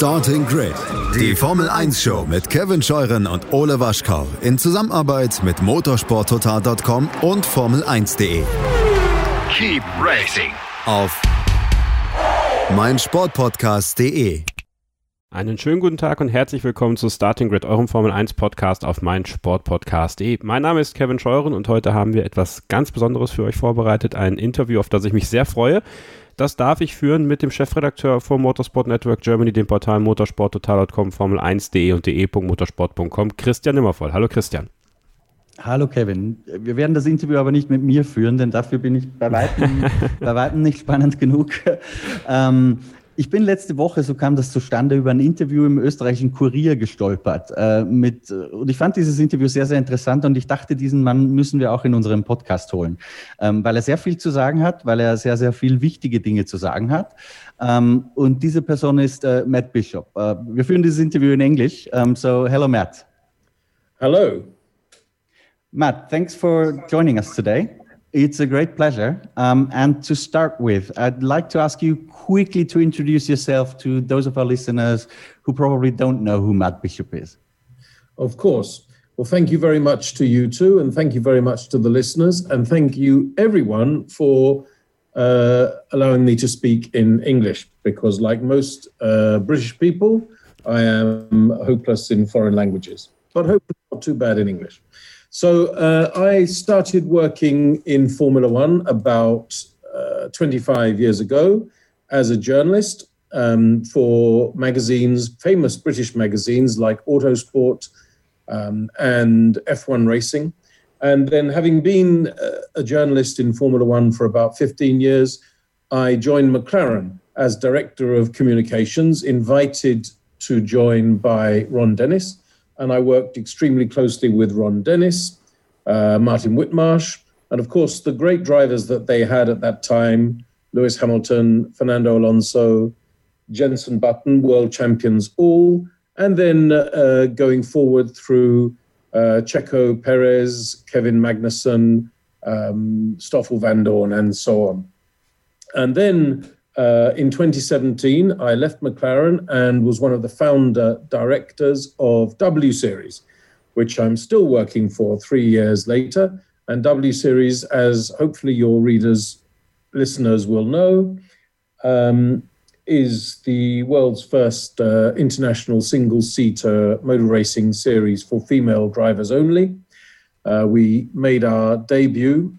Starting Grid, die Formel 1 Show mit Kevin Scheuren und Ole Waschkau in Zusammenarbeit mit motorsporttotal.com und Formel1.de. Keep racing auf meinsportpodcast.de. Einen schönen guten Tag und herzlich willkommen zu Starting Grid, eurem Formel 1 Podcast auf meinsportpodcast.de. Mein Name ist Kevin Scheuren und heute haben wir etwas ganz Besonderes für euch vorbereitet, ein Interview, auf das ich mich sehr freue. Das darf ich führen mit dem Chefredakteur vom Motorsport Network Germany, dem Portal motorsporttotal.com, Formel1.de und de.motorsport.com, Christian Nimmervoll. Hallo Christian. Hallo Kevin. Wir werden das Interview aber nicht mit mir führen, denn dafür bin ich bei weitem, bei weitem nicht spannend genug. Ähm, ich bin letzte Woche, so kam das zustande, über ein Interview im österreichischen Kurier gestolpert. Äh, mit, und ich fand dieses Interview sehr, sehr interessant und ich dachte, diesen Mann müssen wir auch in unserem Podcast holen, ähm, weil er sehr viel zu sagen hat, weil er sehr, sehr viel wichtige Dinge zu sagen hat. Ähm, und diese Person ist äh, Matt Bishop. Äh, wir führen dieses Interview in Englisch. Um, ähm, so, hello, Matt. Hello. Matt, thanks for joining us today. It's a great pleasure. Um, and to start with, I'd like to ask you quickly to introduce yourself to those of our listeners who probably don't know who Matt Bishop is. Of course. Well, thank you very much to you too, and thank you very much to the listeners, and thank you everyone for uh, allowing me to speak in English because, like most uh, British people, I am hopeless in foreign languages, but hopefully not too bad in English. So uh, I started working in Formula One about uh, 25 years ago as a journalist um, for magazines, famous British magazines like Autosport um, and F1 Racing. And then, having been a journalist in Formula One for about 15 years, I joined McLaren as director of communications, invited to join by Ron Dennis and I worked extremely closely with Ron Dennis, uh, Martin Whitmarsh, and of course the great drivers that they had at that time: Lewis Hamilton, Fernando Alonso, Jenson Button, world champions all, and then uh, going forward through uh, Checo Perez, Kevin Magnussen, um, Stoffel Vandoorne, and so on. And then uh, in 2017, I left McLaren and was one of the founder directors of W Series, which I'm still working for three years later. And W Series, as hopefully your readers, listeners will know, um, is the world's first uh, international single seater motor racing series for female drivers only. Uh, we made our debut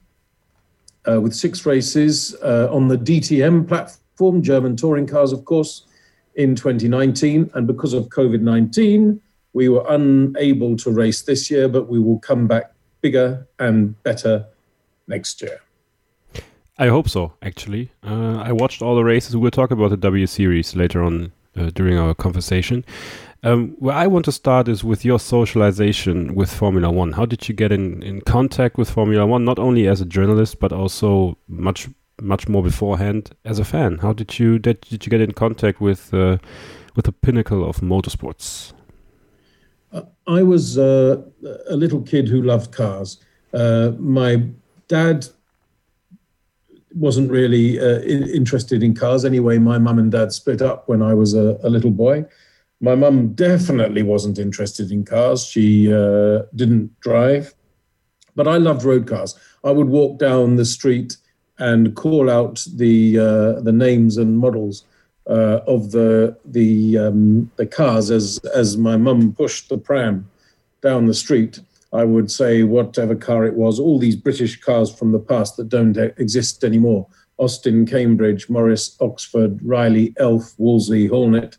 uh, with six races uh, on the DTM platform German touring cars, of course, in 2019. And because of COVID 19, we were unable to race this year, but we will come back bigger and better next year. I hope so, actually. Uh, I watched all the races. We'll talk about the W Series later on uh, during our conversation. Um, where I want to start is with your socialization with Formula One. How did you get in, in contact with Formula One, not only as a journalist, but also much much more beforehand as a fan. How did you did, did you get in contact with uh, with the pinnacle of motorsports? Uh, I was uh, a little kid who loved cars. Uh, my dad wasn't really uh, in, interested in cars anyway. My mum and dad split up when I was a, a little boy. My mum definitely wasn't interested in cars. She uh, didn't drive, but I loved road cars. I would walk down the street and call out the uh, the names and models uh, of the the um, the cars as as my mum pushed the pram down the street. I would say whatever car it was, all these British cars from the past that don't exist anymore. Austin, Cambridge, Morris, Oxford, Riley, Elf, Wolseley, Hornet.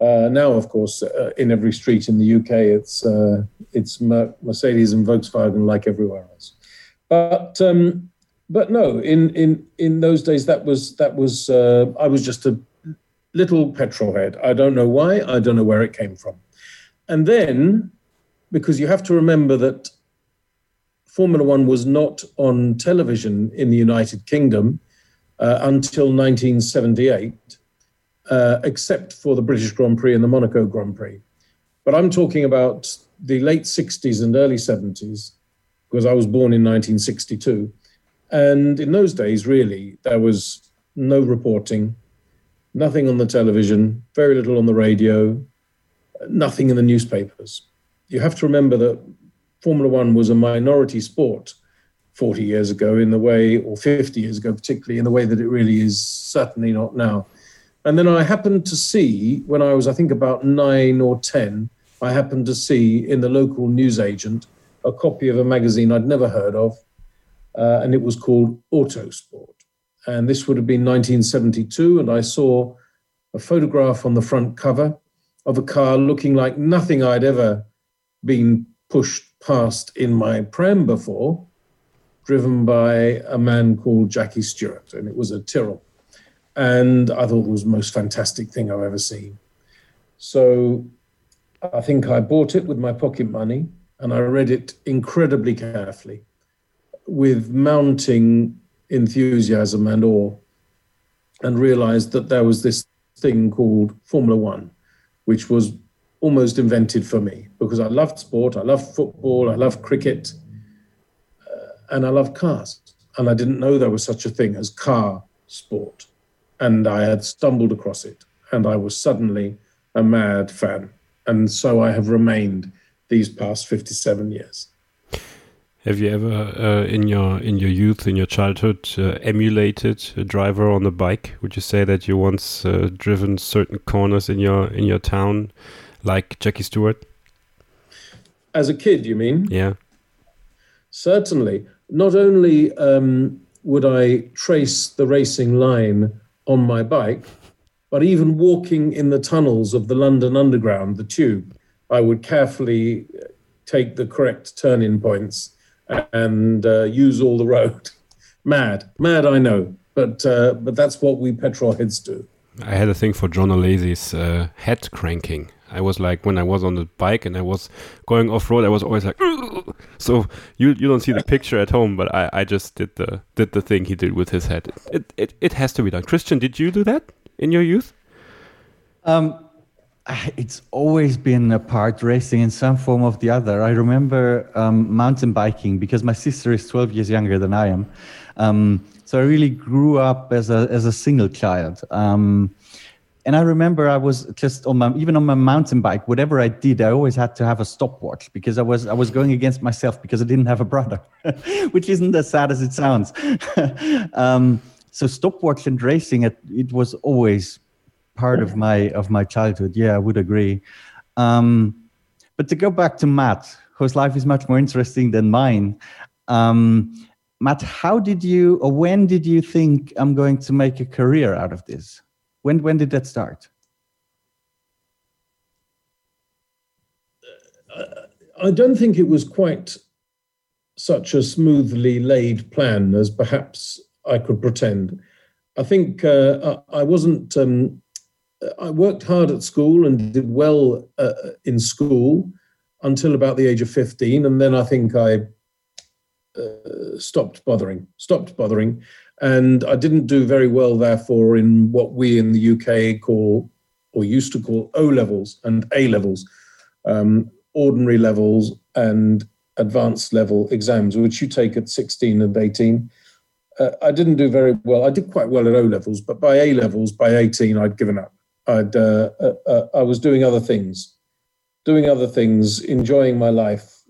Uh, now, of course, uh, in every street in the UK, it's uh, it's Mercedes and Volkswagen like everywhere else. But um, but no, in in in those days, that was that was uh, I was just a little petrol head. I don't know why. I don't know where it came from. And then, because you have to remember that Formula One was not on television in the United Kingdom uh, until 1978, uh, except for the British Grand Prix and the Monaco Grand Prix. But I'm talking about the late 60s and early 70s, because I was born in 1962. And in those days, really, there was no reporting. nothing on the television, very little on the radio, nothing in the newspapers. You have to remember that Formula One was a minority sport 40 years ago in the way, or 50 years ago, particularly in the way that it really is certainly not now. And then I happened to see, when I was, I think, about nine or 10, I happened to see in the local newsagent a copy of a magazine I'd never heard of, Uh, and it was called Autosport. And this would have been 1972, and I saw a photograph on the front cover of a car looking like nothing I'd ever been pushed past in my pram before, driven by a man called Jackie Stewart, and it was a Tyrrell. And I thought it was the most fantastic thing I've ever seen. So I think I bought it with my pocket money and I read it incredibly carefully with mounting enthusiasm and awe and realized that there was this thing called Formula One, which was almost invented for me because I loved sport, I loved football, I loved cricket, uh, and I loved cars. And I didn't know there was such a thing as car sport. And I had stumbled across it, and I was suddenly a mad fan. And so I have remained these past 57 years. Have you ever, uh, in your in your youth, in your childhood, uh, emulated a driver on a bike? Would you say that you once uh, driven certain corners in your in your town, like Jackie Stewart? As a kid, you mean? Yeah. Certainly. Not only um, would I trace the racing line on my bike, but even walking in the tunnels of the London Underground, the tube, I would carefully take the correct turn-in points and uh, use all the road. mad, mad, I know, but uh, but that's what we petrol heads do. I had a thing for Jean Alesi's uh, head cranking. I was like when I was on the bike and I was going off road, I was always like. Ugh! So you you don't see the picture at home, but I, I just did the did the thing he did with his head. It it it has to be done. Christian, did you do that in your youth? Um, it's always been a part racing in some form of the other. I remember um, mountain biking because my sister is 12 years younger than I am. Um, so I really grew up as a, as a single child. Um, and I remember I was just on my, even on my mountain bike, whatever I did, I always had to have a stopwatch because I was, I was going against myself because I didn't have a brother, which isn't as sad as it sounds. Um, so stopwatch and racing, it, it was always part of my of my childhood. Yeah, I would agree. Um, but to go back to Matt, whose life is much more interesting than mine. Um, Matt, how did you or when did you think I'm going to make a career out of this? When when did that start? I don't think it was quite such a smoothly laid plan as perhaps I could pretend. I think uh, I wasn't um, I worked hard at school and did well uh, in school until about the age of 15. And then I think I uh, stopped bothering, stopped bothering. And I didn't do very well, therefore, in what we in the UK call, or used to call, O levels and A levels, um, ordinary levels and advanced level exams, which you take at 16 and 18. Uh, I didn't do very well. I did quite well at O levels, but by A levels, by 18, I'd given up. I'd uh, uh, uh, I was doing other things, doing other things, enjoying my life,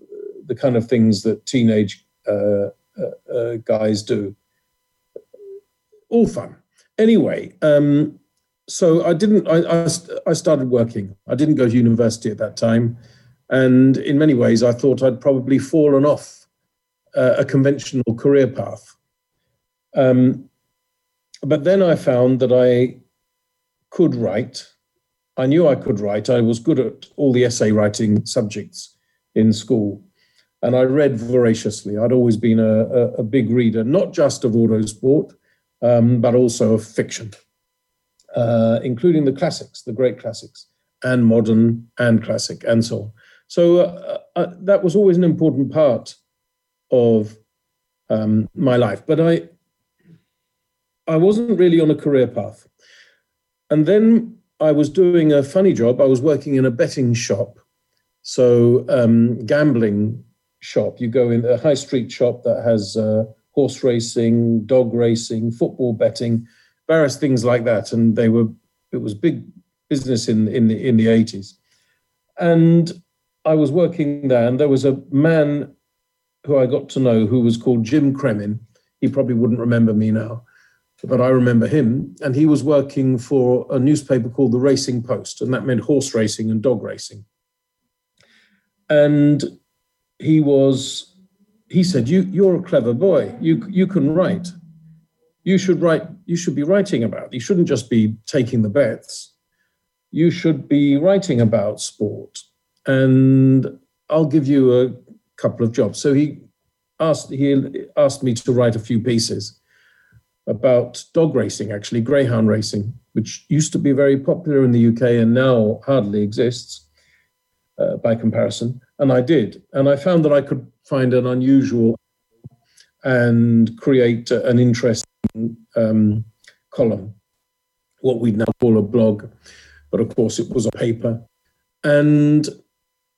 the kind of things that teenage uh, uh, uh, guys do. All fun. Anyway, um, so I didn't. I, I, I started working. I didn't go to university at that time, and in many ways, I thought I'd probably fallen off a conventional career path. Um, but then I found that I could write. I knew I could write. I was good at all the essay writing subjects in school. And I read voraciously. I'd always been a, a, a big reader, not just of autosport, um, but also of fiction, uh, including the classics, the great classics, and modern and classic, and so on. So uh, uh, that was always an important part of um, my life. But I, I wasn't really on a career path. And then I was doing a funny job. I was working in a betting shop. So, um, gambling shop. You go in a high street shop that has uh, horse racing, dog racing, football betting, various things like that. And they were It was big business in in the in the eighties, and I was working there, and there was a man who I got to know who was called Jim Cremin. He probably wouldn't remember me now, but I remember him. And he was working for a newspaper called the Racing Post, and that meant horse racing and dog racing. And he was, he said, "You, you're a clever boy. You, you can write. You should write. You should be writing about. You shouldn't just be taking the bets. You should be writing about sport. And I'll give you a couple of jobs." So he asked he asked me to write a few pieces about dog racing, actually greyhound racing, which used to be very popular in the UK and now hardly exists uh, by comparison. And I did, and I found that I could find an unusual and create an interesting um, column, what we'd now call a blog, but of course it was a paper. And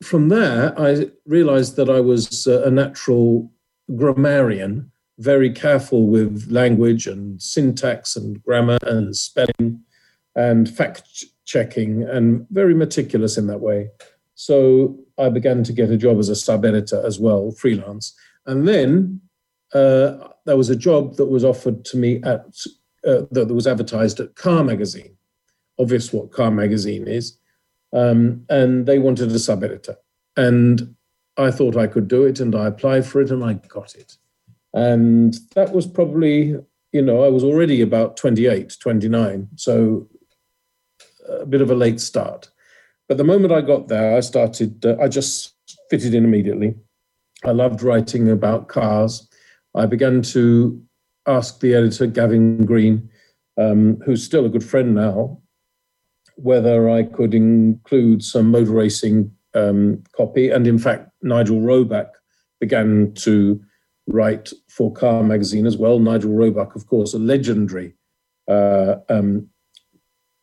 from there, I realized that I was uh, a natural grammarian, very careful with language and syntax and grammar and spelling and fact checking and very meticulous in that way. So I began to get a job as a sub editor as well, freelance. And then uh, there was a job that was offered to me at uh, that was advertised at Car Magazine. Obvious what Car Magazine is. Um, and they wanted a sub editor. And I thought I could do it and I applied for it and I got it. And that was probably, you know, I was already about 28, 29. So a bit of a late start. But the moment I got there, I started, uh, I just fitted in immediately. I loved writing about cars. I began to ask the editor, Gavin Green, um, who's still a good friend now, whether I could include some motor racing um, copy. And in fact, Nigel Roebuck began to write for Car Magazine as well. Nigel Roebuck, of course, a legendary uh, um,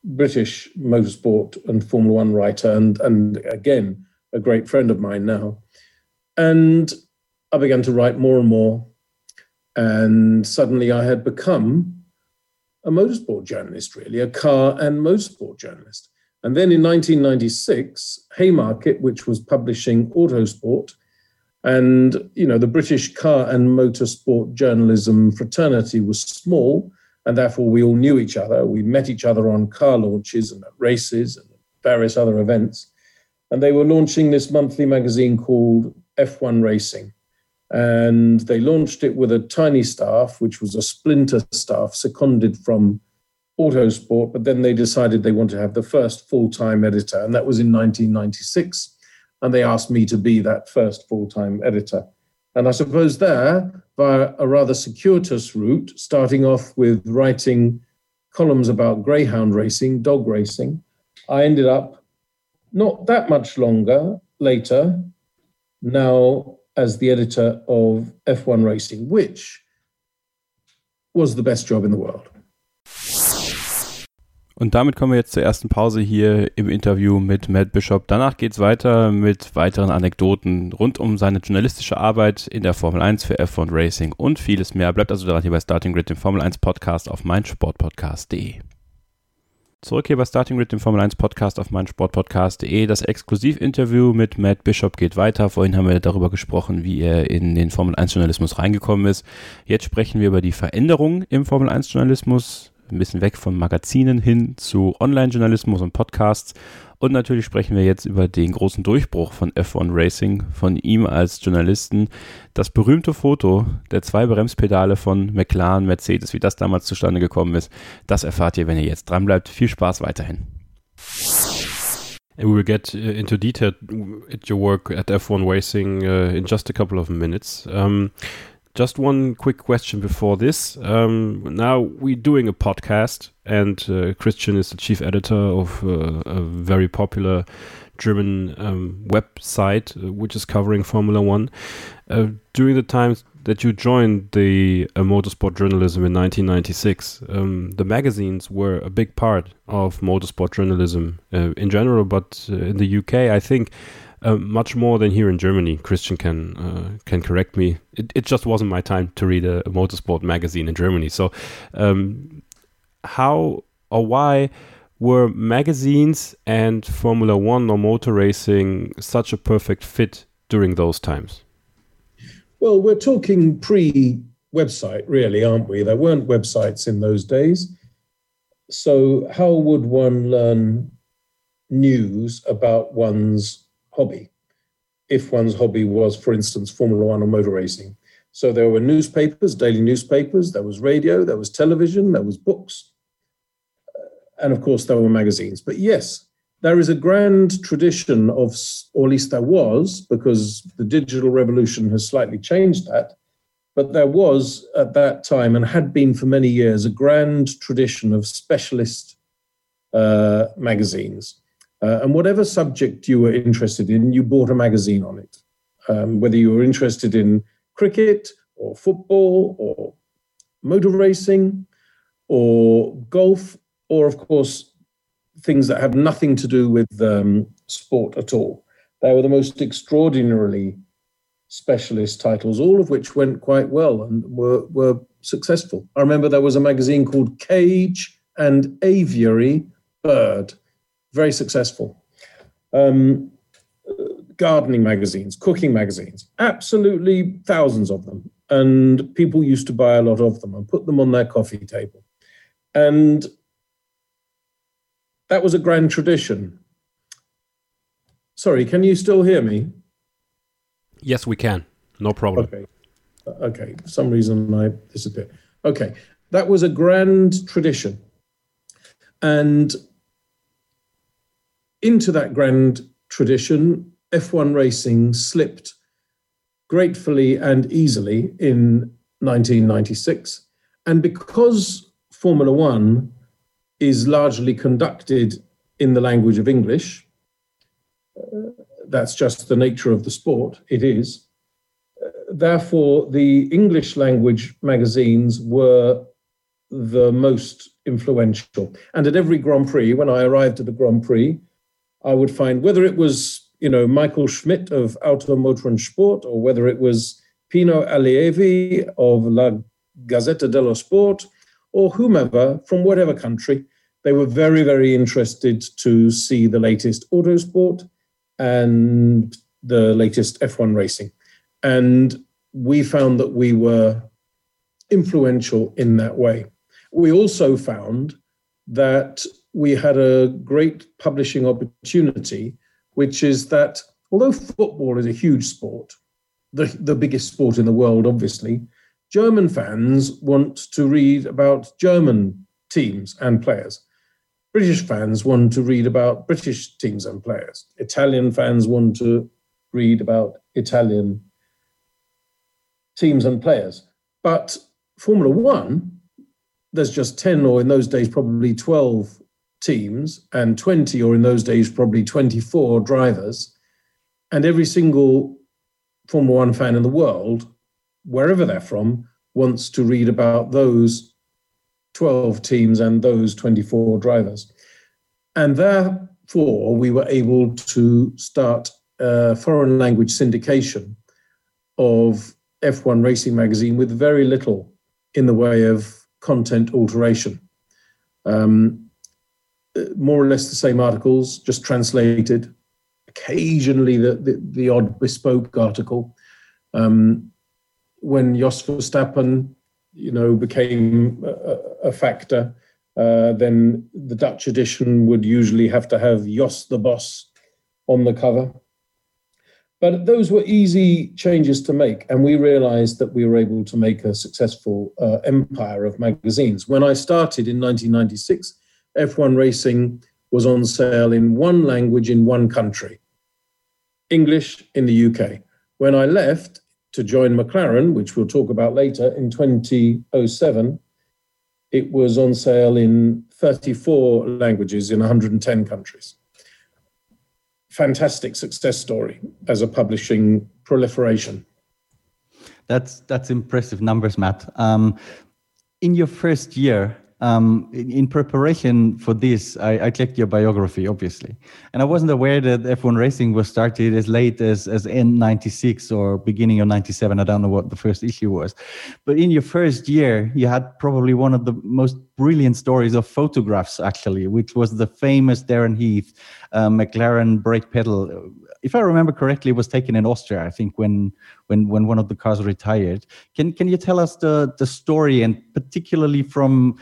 British motorsport and Formula One writer, and, and again, a great friend of mine now. And I began to write more and more. And suddenly I had become a motorsport journalist, really, a car and motorsport journalist. And then in 1996, Haymarket, which was publishing Autosport, and you know the British car and motorsport journalism fraternity was small, and therefore we all knew each other. We met each other on car launches and at races and various other events. And they were launching this monthly magazine called F1 Racing. And they launched it with a tiny staff, which was a splinter staff seconded from Autosport, but then they decided they wanted to have the first full time editor, and that was in 1996. And they asked me to be that first full time editor. And I suppose there, via a rather circuitous route, starting off with writing columns about greyhound racing, dog racing, I ended up not that much longer later, now as the editor of F1 Racing, which was the best job in the world. Und damit kommen wir jetzt zur ersten Pause hier im Interview mit Matt Bishop. Danach geht es weiter mit weiteren Anekdoten rund um seine journalistische Arbeit in der Formel 1 für F1 Racing und vieles mehr. Bleibt also dran hier bei Starting Grid, dem Formel 1 Podcast auf meinsportpodcast.de. Zurück hier bei Starting Grid, dem Formel 1 Podcast auf meinsportpodcast.de. Das Exklusivinterview mit Matt Bishop geht weiter. Vorhin haben wir darüber gesprochen, wie er in den Formel 1 Journalismus reingekommen ist. Jetzt sprechen wir über die Veränderungen im Formel 1 Journalismus ein bisschen weg von Magazinen hin zu Online-Journalismus und Podcasts. Und natürlich sprechen wir jetzt über den großen Durchbruch von F1 Racing, von ihm als Journalisten. Das berühmte Foto der zwei Bremspedale von McLaren, Mercedes, wie das damals zustande gekommen ist, das erfahrt ihr, wenn ihr jetzt dranbleibt. Viel Spaß weiterhin. And we will get uh, into detail at your work at F1 Racing uh, in just a couple of minutes. Um, Just one quick question before this. Um, now we're doing a podcast, and uh, Christian is the chief editor of uh, a very popular German um, website, uh, which is covering Formula One. Uh, during the times that you joined the uh, motorsport journalism in 1996, um, the magazines were a big part of motorsport journalism in general, but in the UK, I think uh, much more than here in Germany. Christian can uh, can correct me. It, it, just wasn't my time to read a, a motorsport magazine in Germany. So, um, how or why were magazines and Formula One or motor racing such a perfect fit during those times? Well, we're talking pre website, really, aren't we? There weren't websites in those days. So, how would one learn news about one's hobby? If one's hobby was, for instance, Formula One or motor racing. So, there were newspapers, daily newspapers, there was radio, there was television, there was books, and of course, there were magazines. But yes, there is a grand tradition of, or at least there was, because the digital revolution has slightly changed that, but there was at that time and had been for many years a grand tradition of specialist uh, magazines. Uh, and whatever subject you were interested in, you bought a magazine on it. Um, whether you were interested in cricket or football or motor racing or golf, or of course, things that have nothing to do with um, sport at all. They were the most extraordinarily specialist titles, all of which went quite well and were, were successful. I remember there was a magazine called Cage and Aviary Bird, very successful. Um, gardening magazines, cooking magazines, absolutely thousands of them. And people used to buy a lot of them and put them on their coffee table. And that was a grand tradition. Sorry, can you still hear me? Yes, we can. No problem. Okay. Okay. For some reason I disappeared. Okay. That was a grand tradition. And into that grand tradition, F1 racing slipped gratefully and easily in 1996. And because Formula One is largely conducted in the language of English, uh, that's just the nature of the sport. It is. Therefore, the English language magazines were the most influential. And at every Grand Prix, when I arrived at a Grand Prix, I would find whether it was, you know, Michael Schmidt of Auto Motor and Sport, or whether it was Pino Allievi of La Gazzetta dello Sport, or whomever from whatever country, they were very, very interested to see the latest autosport and the latest F1 racing. And we found that we were influential in that way. We also found that we had a great publishing opportunity, which is that although football is a huge sport, the, the biggest sport in the world, obviously, German fans want to read about German teams and players. British fans want to read about British teams and players. Italian fans want to read about Italian teams and players. But Formula One, there's just 10, or in those days, probably 12 teams, and 20, or in those days, probably 24 drivers. And every single Formula One fan in the world, wherever they're from, wants to read about those 12 teams and those 24 drivers. And therefore, we were able to start a foreign language syndication of F1 Racing Magazine with very little in the way of content alteration. Um, more or less the same articles, just translated. Occasionally, the, the, the odd bespoke article. Um, when Jos Verstappen you know, became a, a factor, uh, then the Dutch edition would usually have to have Jos the Boss on the cover. But those were easy changes to make, and we realized that we were able to make a successful uh, empire of magazines. When I started in 1996, F1 Racing was on sale in one language in one country English in the UK. When I left, to join McLaren, which we'll talk about later, in 2007. It was on sale in 34 languages in 110 countries. Fantastic success story as a publishing proliferation. That's that's impressive numbers, Matt. Um, in your first year, um, in, in, preparation for this, I, I, checked your biography, obviously, and I wasn't aware that F1 racing was started as late as as in '96 or beginning of '97. I don't know what the first issue was, but in your first year, you had probably one of the most brilliant stories of photographs, actually, which was the famous Darren Heath uh, McLaren brake pedal. If I remember correctly, it was taken in Austria, I think, when when when one of the cars retired. Can can you tell us the the story and particularly from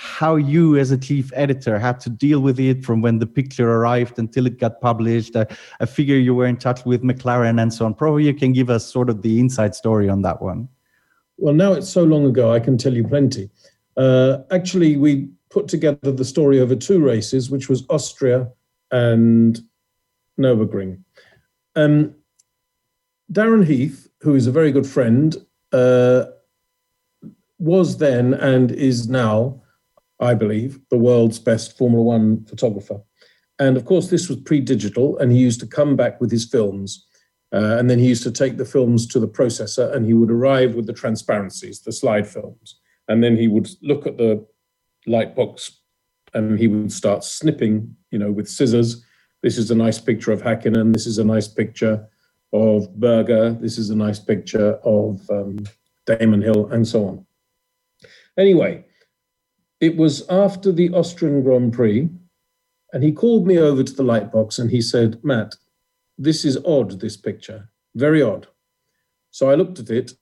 how you as a chief editor had to deal with it from when the picture arrived until it got published. I, figure you were in touch with mclaren and so on. Probably you can give us sort of the inside story on that one. Well now it's so long ago i can tell you plenty. Uh, actually we put together the story over two races which was austria and nürburgring. Um, darren heath who is a very good friend uh, was then and is now I believe, the world's best Formula One photographer. And of course, this was pre digital, and he used to come back with his films. Uh, and then he used to take the films to the processor and he would arrive with the transparencies, the slide films. And then he would look at the light box and he would start snipping, you know, with scissors. This is a nice picture of Hakkinen. This is a nice picture of Berger. This is a nice picture of um, Damon Hill, and so on. Anyway, it was after the Austrian Grand Prix, and he called me over to the light box and he said, Matt, this is odd, this picture, very odd. So I looked at it,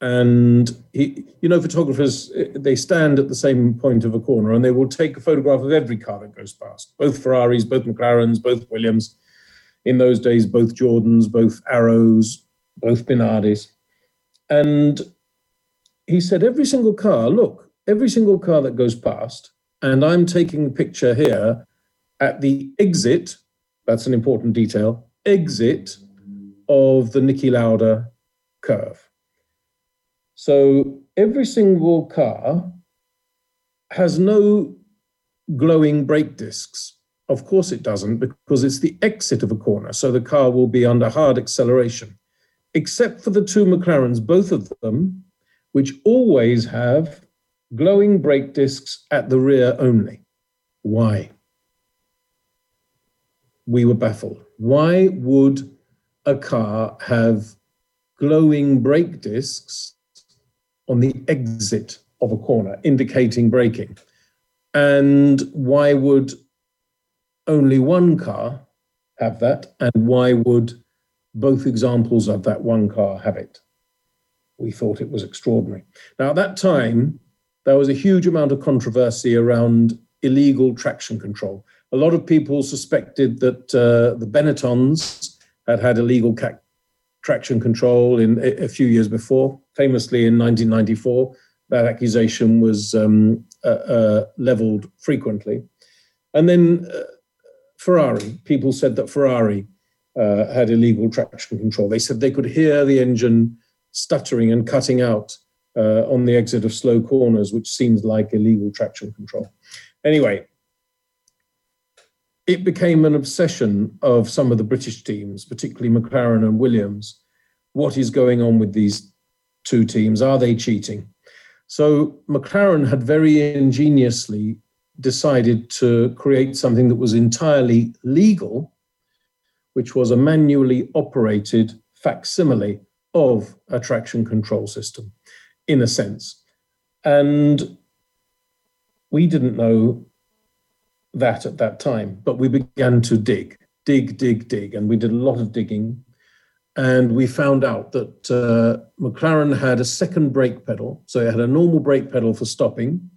and he, you know, photographers, eh, they stand at the same point of a corner and they will take a photograph of every car that goes past, both Ferraris, both McLarens, both Williams. In those days, both Jordans, both Arrows, both Minardis. And he said, every single car, look, every single car that goes past, and I'm taking a picture here at the exit, that's an important detail, exit of the Niki Lauda curve. So every single car has no glowing brake discs. Of course, it doesn't, because it's the exit of a corner. So the car will be under hard acceleration, except for the two McLarens, both of them, which always have glowing brake discs at the rear only. Why? We were baffled. Why would a car have glowing brake discs on the exit of a corner, indicating braking? And why would only one car have that? And why would both examples of that one car have it? We thought it was extraordinary. Now, at that time, there was a huge amount of controversy around illegal traction control. A lot of people suspected that uh, the Benettons had had illegal ca- traction control in a, a, few years before. Famously, in 1994, that accusation was um, uh, uh, leveled frequently. And then uh, Ferrari, people said that Ferrari uh, had illegal traction control. They said they could hear the engine stuttering and cutting out uh, on the exit of slow corners, which seems like illegal traction control. Anyway, it became an obsession of some of the British teams, particularly McLaren and Williams. What is going on with these two teams? Are they cheating? So McLaren had very ingeniously decided to create something that was entirely legal, which was a manually operated facsimile of a traction control system in a sense. And we didn't know that at that time, but we began to dig, dig, dig, dig, and we did a lot of digging. And we found out that uh, McLaren had a second brake pedal. So it had a normal brake pedal for stopping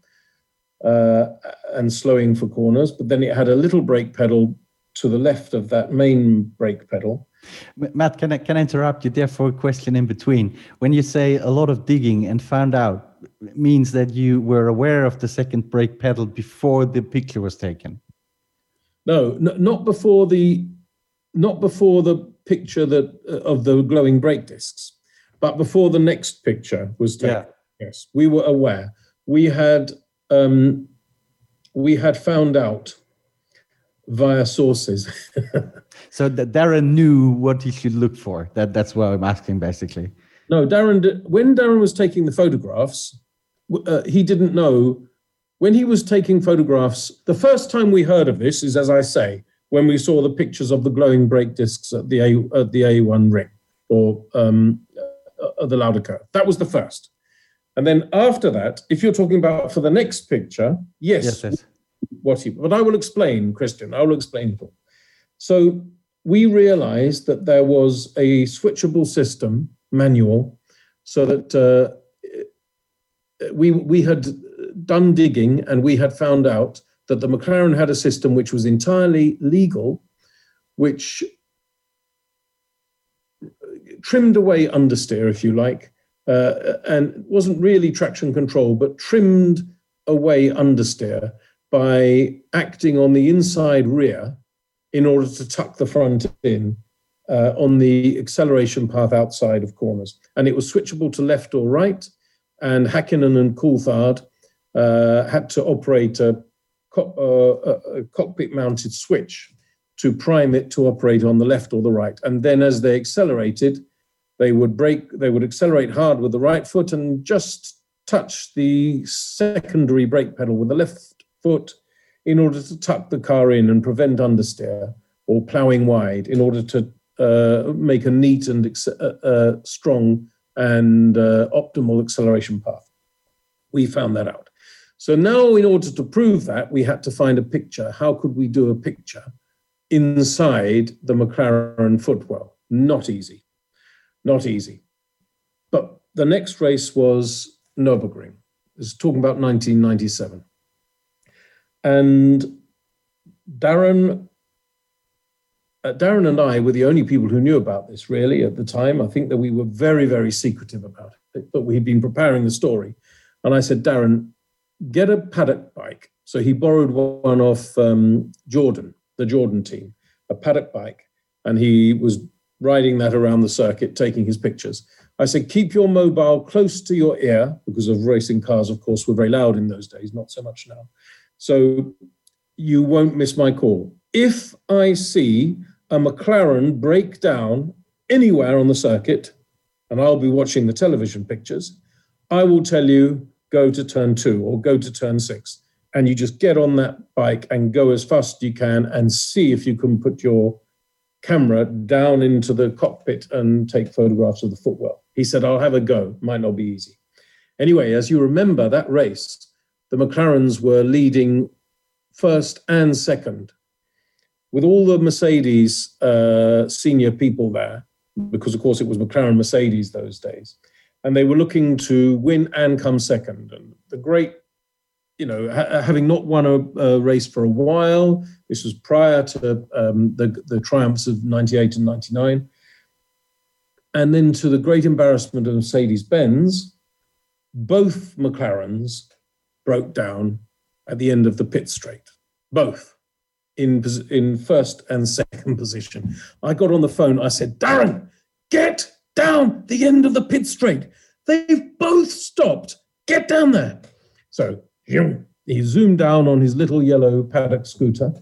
uh, and slowing for corners, but then it had a little brake pedal to the left of that main brake pedal Matt, can I, can I interrupt you there for a question in between? When you say a lot of digging and found out, means that you were aware of the second brake pedal before the picture was taken? No, not before the not before the picture that uh, of the glowing brake discs, but before the next picture was taken. Yeah. Yes, we were aware. We had um, we had found out via sources. so that Darren knew what he should look for. That that's what I'm asking basically. No, Darren. When Darren was taking the photographs, uh, he didn't know. When he was taking photographs, the first time we heard of this is, as I say, when we saw the pictures of the glowing brake discs at the A at the A1 ring or um, uh, the Lauda curve. That was the first. And then after that, if you're talking about for the next picture, yes, Yes, yes. What he, but I will explain, Christian, I will explain. So we realized that there was a switchable system manual so that uh, we, we had done digging and we had found out that the McLaren had a system which was entirely legal, which trimmed away understeer, if you like, uh, and wasn't really traction control, but trimmed away understeer by acting on the inside rear in order to tuck the front in uh, on the acceleration path outside of corners. And it was switchable to left or right. And Hakkinen and Coulthard uh, had to operate a, co- uh, a- cockpit mounted switch to prime it to operate on the left or the right. And then as they accelerated, they would brake, they would accelerate hard with the right foot and just touch the secondary brake pedal with the left foot in order to tuck the car in and prevent understeer or ploughing wide in order to uh, make a neat and ex- uh, uh, strong and uh, optimal acceleration path. We found that out. So now, in order to prove that, we had to find a picture. How could we do a picture inside the McLaren footwell? Not easy. Not easy. But the next race was Nürburgring. Is talking about 1997. And Darren, uh, Darren and I were the only people who knew about this really at the time. I think that we were very, very secretive about it, but we'd been preparing the story. And I said, Darren, get a paddock bike. So he borrowed one off um, Jordan, the Jordan team, a paddock bike. And he was riding that around the circuit, taking his pictures. I said, keep your mobile close to your ear because of racing cars, of course, were very loud in those days, not so much now. So you won't miss my call. If I see a McLaren break down anywhere on the circuit, and I'll be watching the television pictures, I will tell you go to turn two or go to turn six. And you just get on that bike and go as fast as you can and see if you can put your camera down into the cockpit and take photographs of the footwell. He said, I'll have a go. Might not be easy. Anyway, as you remember, that race, the McLarens were leading first and second. With all the Mercedes uh, senior people there, because of course it was McLaren Mercedes those days, and they were looking to win and come second. And the great, you know, ha- having not won a, a race for a while, this was prior to um, the, the triumphs of 98 and 99. And then to the great embarrassment of Mercedes Benz, both McLarens broke down at the end of the pit straight, both in, in first and second position. I got on the phone, I said, Darren, get down the end of the pit straight. They've both stopped. Get down there. So he zoomed down on his little yellow paddock scooter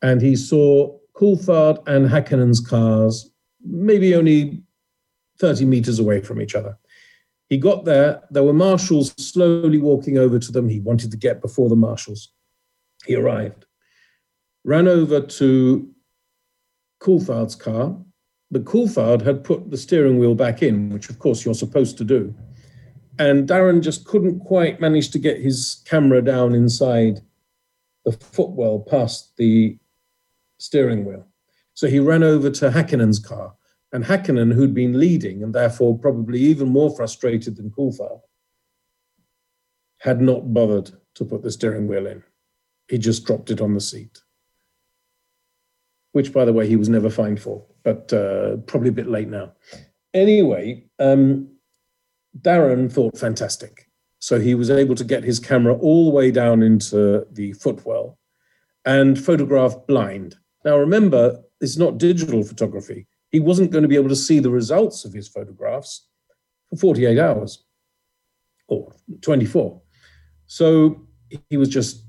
and he saw Coulthard and Hakkinen's cars maybe only 30 meters away from each other. He got there. There were marshals slowly walking over to them. He wanted to get before the marshals. He arrived, ran over to Coulthard's car. The Coulthard had put the steering wheel back in, which of course you're supposed to do. And Darren just couldn't quite manage to get his camera down inside the footwell past the steering wheel. So he ran over to Hakkinen's car. And Hakkinen, who'd been leading and therefore probably even more frustrated than Coulthard, had not bothered to put the steering wheel in. He just dropped it on the seat, which, by the way, he was never fined for, but uh, probably a bit late now. Anyway, um, Darren thought fantastic. So he was able to get his camera all the way down into the footwell and photograph blind. Now, remember, it's not digital photography. He wasn't going to be able to see the results of his photographs for 48 hours or 24. So he was just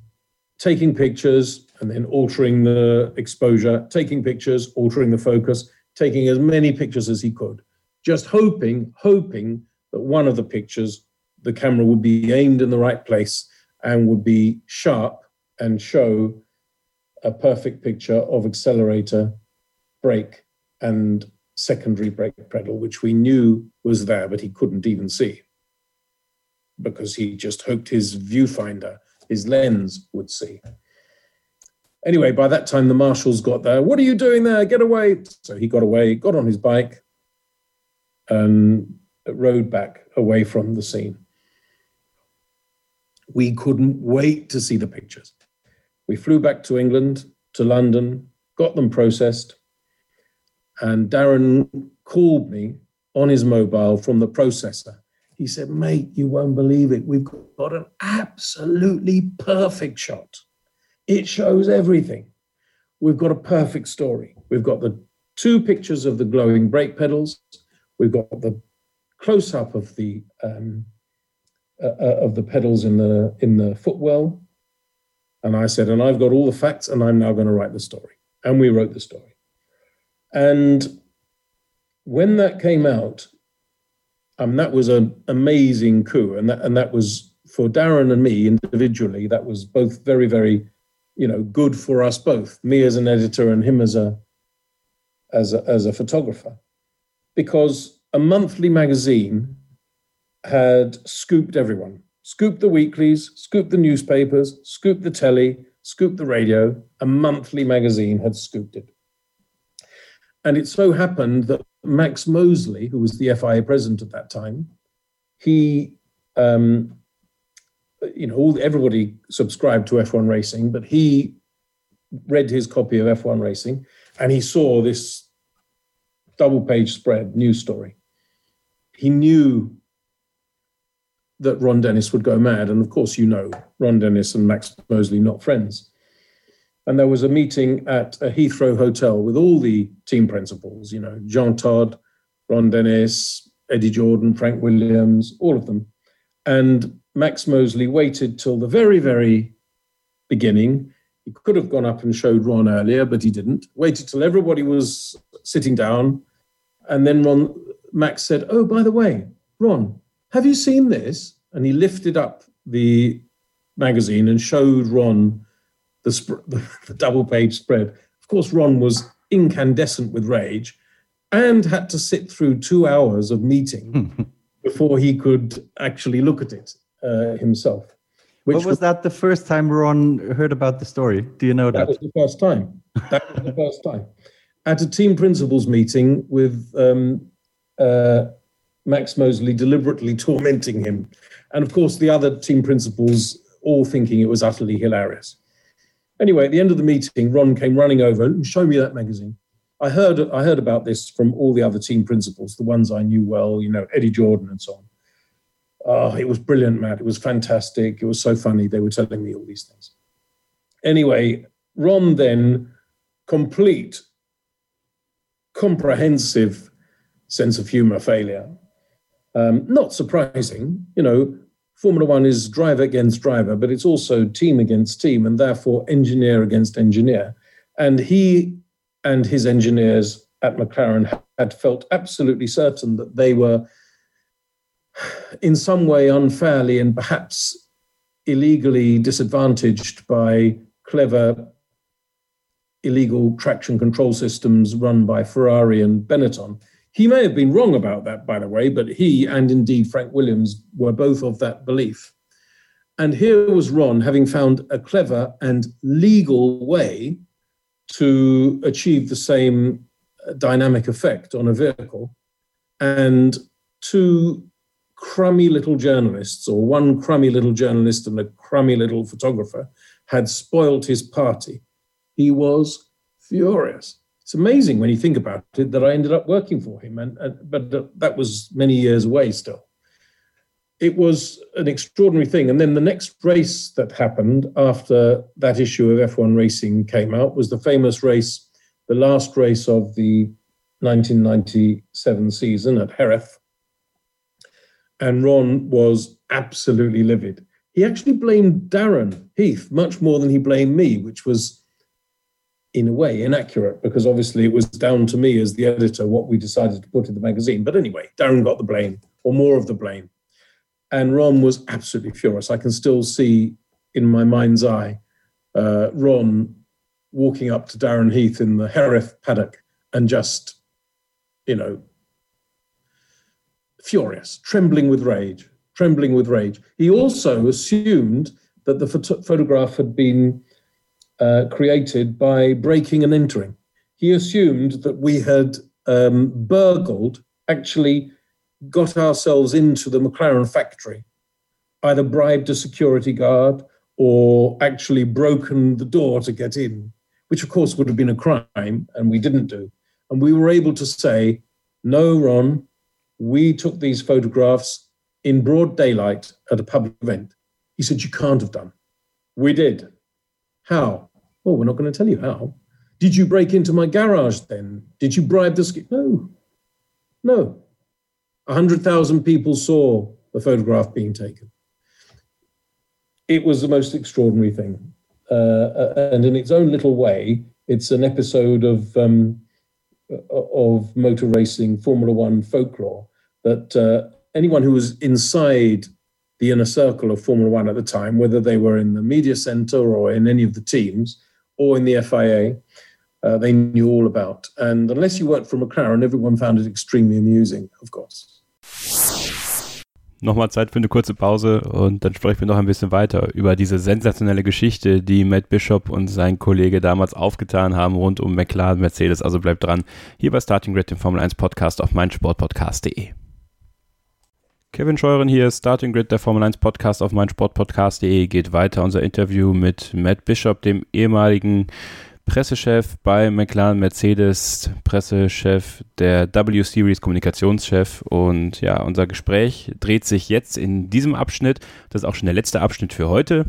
taking pictures and then altering the exposure, taking pictures, altering the focus, taking as many pictures as he could, just hoping, hoping that one of the pictures, the camera would be aimed in the right place and would be sharp and show a perfect picture of accelerator, brake, and secondary brake pedal, which we knew was there, but he couldn't even see. because he just hoped his viewfinder, his lens, would see. Anyway, by that time, the marshals got there. What are you doing there? Get away. So he got away, got on his bike, and rode back away from the scene. We couldn't wait to see the pictures. We flew back to England, to London, got them processed, and Darren called me on his mobile from the processor. He said, Mate, you won't believe it. We've got an absolutely perfect shot. It shows everything. We've got a perfect story. We've got the two pictures of the glowing brake pedals. We've got the close up of the um, uh, uh, of the pedals in the in the footwell. And I said, and I've got all the facts, and I'm now going to write the story. And we wrote the story. And when that came out, um, that was an amazing coup, and that and that was for Darren and me individually. That was both very, very, you know, good for us both. Me as an editor and him as a as a, as a photographer, because a monthly magazine had scooped everyone, scooped the weeklies, scooped the newspapers, scooped the telly, scooped the radio. A monthly magazine had scooped it. And it so happened that Max Mosley, who was the FIA president at that time, he, um, you know, all, everybody subscribed to F1 Racing, but he read his copy of F1 Racing and he saw this double page spread news story. He knew that Ron Dennis would go mad. And of course, you know, Ron Dennis and Max Mosley not friends. And there was a meeting at a Heathrow hotel with all the team principals, you know, Jean Todt, Ron Dennis, Eddie Jordan, Frank Williams, all of them. And Max Mosley waited till the very, very beginning. He could have gone up and showed Ron earlier, but he didn't. Waited till everybody was sitting down. And then Ron, Max said, Oh, by the way, Ron, have you seen this? And he lifted up the magazine and showed Ron the, sp- the, the double page spread. Of course, Ron was incandescent with rage and had to sit through two hours of meeting before he could actually look at it uh, himself. Which was, was that the first time Ron heard about the story? Do you know that? That was the first time. That was the first time. At a team principals meeting with um, uh, Max Mosley deliberately tormenting him. And of course, the other team principals all thinking it was utterly hilarious. Anyway, at the end of the meeting, Ron came running over and showed me that magazine. I heard I heard about this from all the other team principals, the ones I knew well, you know, Eddie Jordan and so on. Oh, it was brilliant, Matt. It was fantastic. It was so funny. They were telling me all these things. Anyway, Ron then complete, comprehensive sense of humor failure um, not surprising, you know, Formula One is driver against driver, but it's also team against team, and therefore engineer against engineer. And he and his engineers at McLaren had felt absolutely certain that they were, in some way, unfairly and perhaps illegally disadvantaged by clever illegal traction control systems run by Ferrari and Benetton he may have been wrong about that, by the way, but he and indeed Frank Williams were both of that belief. And here was Ron having found a clever and legal way to achieve the same uh, dynamic effect on a vehicle. And two crummy little journalists, or one crummy little journalist and a crummy little photographer, had spoiled his party. He was furious it's amazing when you think about it that I ended up working for him, and, and but that was many years away still. It was an extraordinary thing, and then the next race that happened after that issue of F1 Racing came out was the famous race, the last race of the 1997 season at Jerez, and Ron was absolutely livid. He actually blamed Darren Heath much more than he blamed me, which was in a way inaccurate because obviously it was down to me as the editor what we decided to put in the magazine. But anyway, Darren got the blame or more of the blame. And Ron was absolutely furious. I can still see in my mind's eye uh, Ron walking up to Darren Heath in the Jerez paddock and just, you know, furious, trembling with rage, trembling with rage. He also assumed that the photo- photograph had been uh, created by breaking and entering. He assumed that we had um, burgled, actually got ourselves into the McLaren factory, either bribed a security guard or actually broken the door to get in, which of course would have been a crime, and we didn't do. And we were able to say, no, Ron, we took these photographs in broad daylight at a public event. He said, You can't have done. We did. How? Well, we're not going to tell you how. Did you break into my garage then? Did you bribe the ski? No. No. 100,000 people saw the photograph being taken. It was the most extraordinary thing. Uh, uh and in its own little way, it's an episode of, um, of motor racing, Formula One folklore that uh, anyone who was inside the inner circle of Formula One at the time, whether they were in the media center or in any of the teams or in the FIA, uh, they knew all about. And unless you worked for McLaren, everyone found it extremely amusing, of course. Nochmal Zeit für eine kurze Pause und dann sprechen wir noch ein bisschen weiter über diese sensationelle Geschichte, die Matt Bishop und sein Kollege damals aufgetan haben rund um McLaren Mercedes. Also bleibt dran, hier bei Starting Grid, dem Formel 1 Podcast auf meinsportpodcast.de. Kevin Scheuren hier, Starting Grid, der Formel 1 Podcast auf meinsportpodcast.de geht weiter. Unser Interview mit Matt Bishop, dem ehemaligen Pressechef bei McLaren Mercedes, Pressechef der W-Series, Kommunikationschef. Und ja, unser Gespräch dreht sich jetzt in diesem Abschnitt, das ist auch schon der letzte Abschnitt für heute,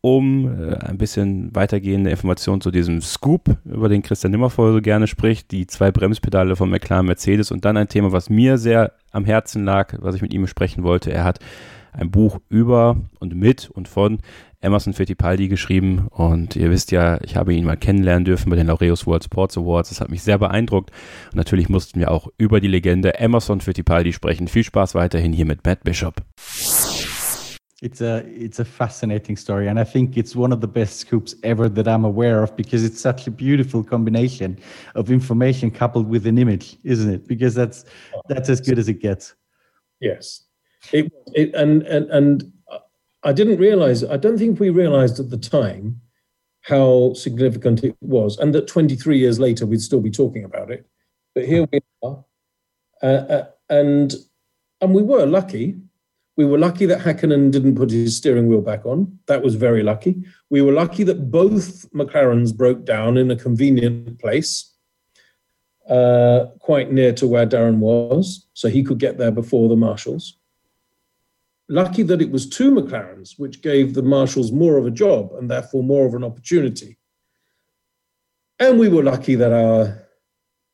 um äh, ein bisschen weitergehende Informationen zu diesem Scoop, über den Christian Nimmervoll so gerne spricht, die zwei Bremspedale von McLaren Mercedes und dann ein Thema, was mir sehr am Herzen lag, was ich mit ihm besprechen wollte. Er hat ein Buch über und mit und von Emerson Fittipaldi geschrieben und ihr wisst ja, ich habe ihn mal kennenlernen dürfen bei den Laureus World Sports Awards. Das hat mich sehr beeindruckt und natürlich mussten wir auch über die Legende Emerson Fittipaldi sprechen. Viel Spaß weiterhin hier mit Matt Bishop. It's a it's a fascinating story, and I think it's one of the best scoops ever that I'm aware of because it's such a beautiful combination of information coupled with an image, isn't it? Because that's that's as good as it gets. Yes, it, it and and and I didn't realize, I don't think we realized at the time how significant it was, and that 23 years later we'd still be talking about it. But here we are, uh, uh, and and we were lucky. We were lucky that Hakkinen didn't put his steering wheel back on. That was very lucky. We were lucky that both McLarens broke down in a convenient place, uh, quite near to where Darren was, so he could get there before the marshals lucky that it was two McLarens, which gave the marshals more of a job and therefore more of an opportunity. And we were lucky that our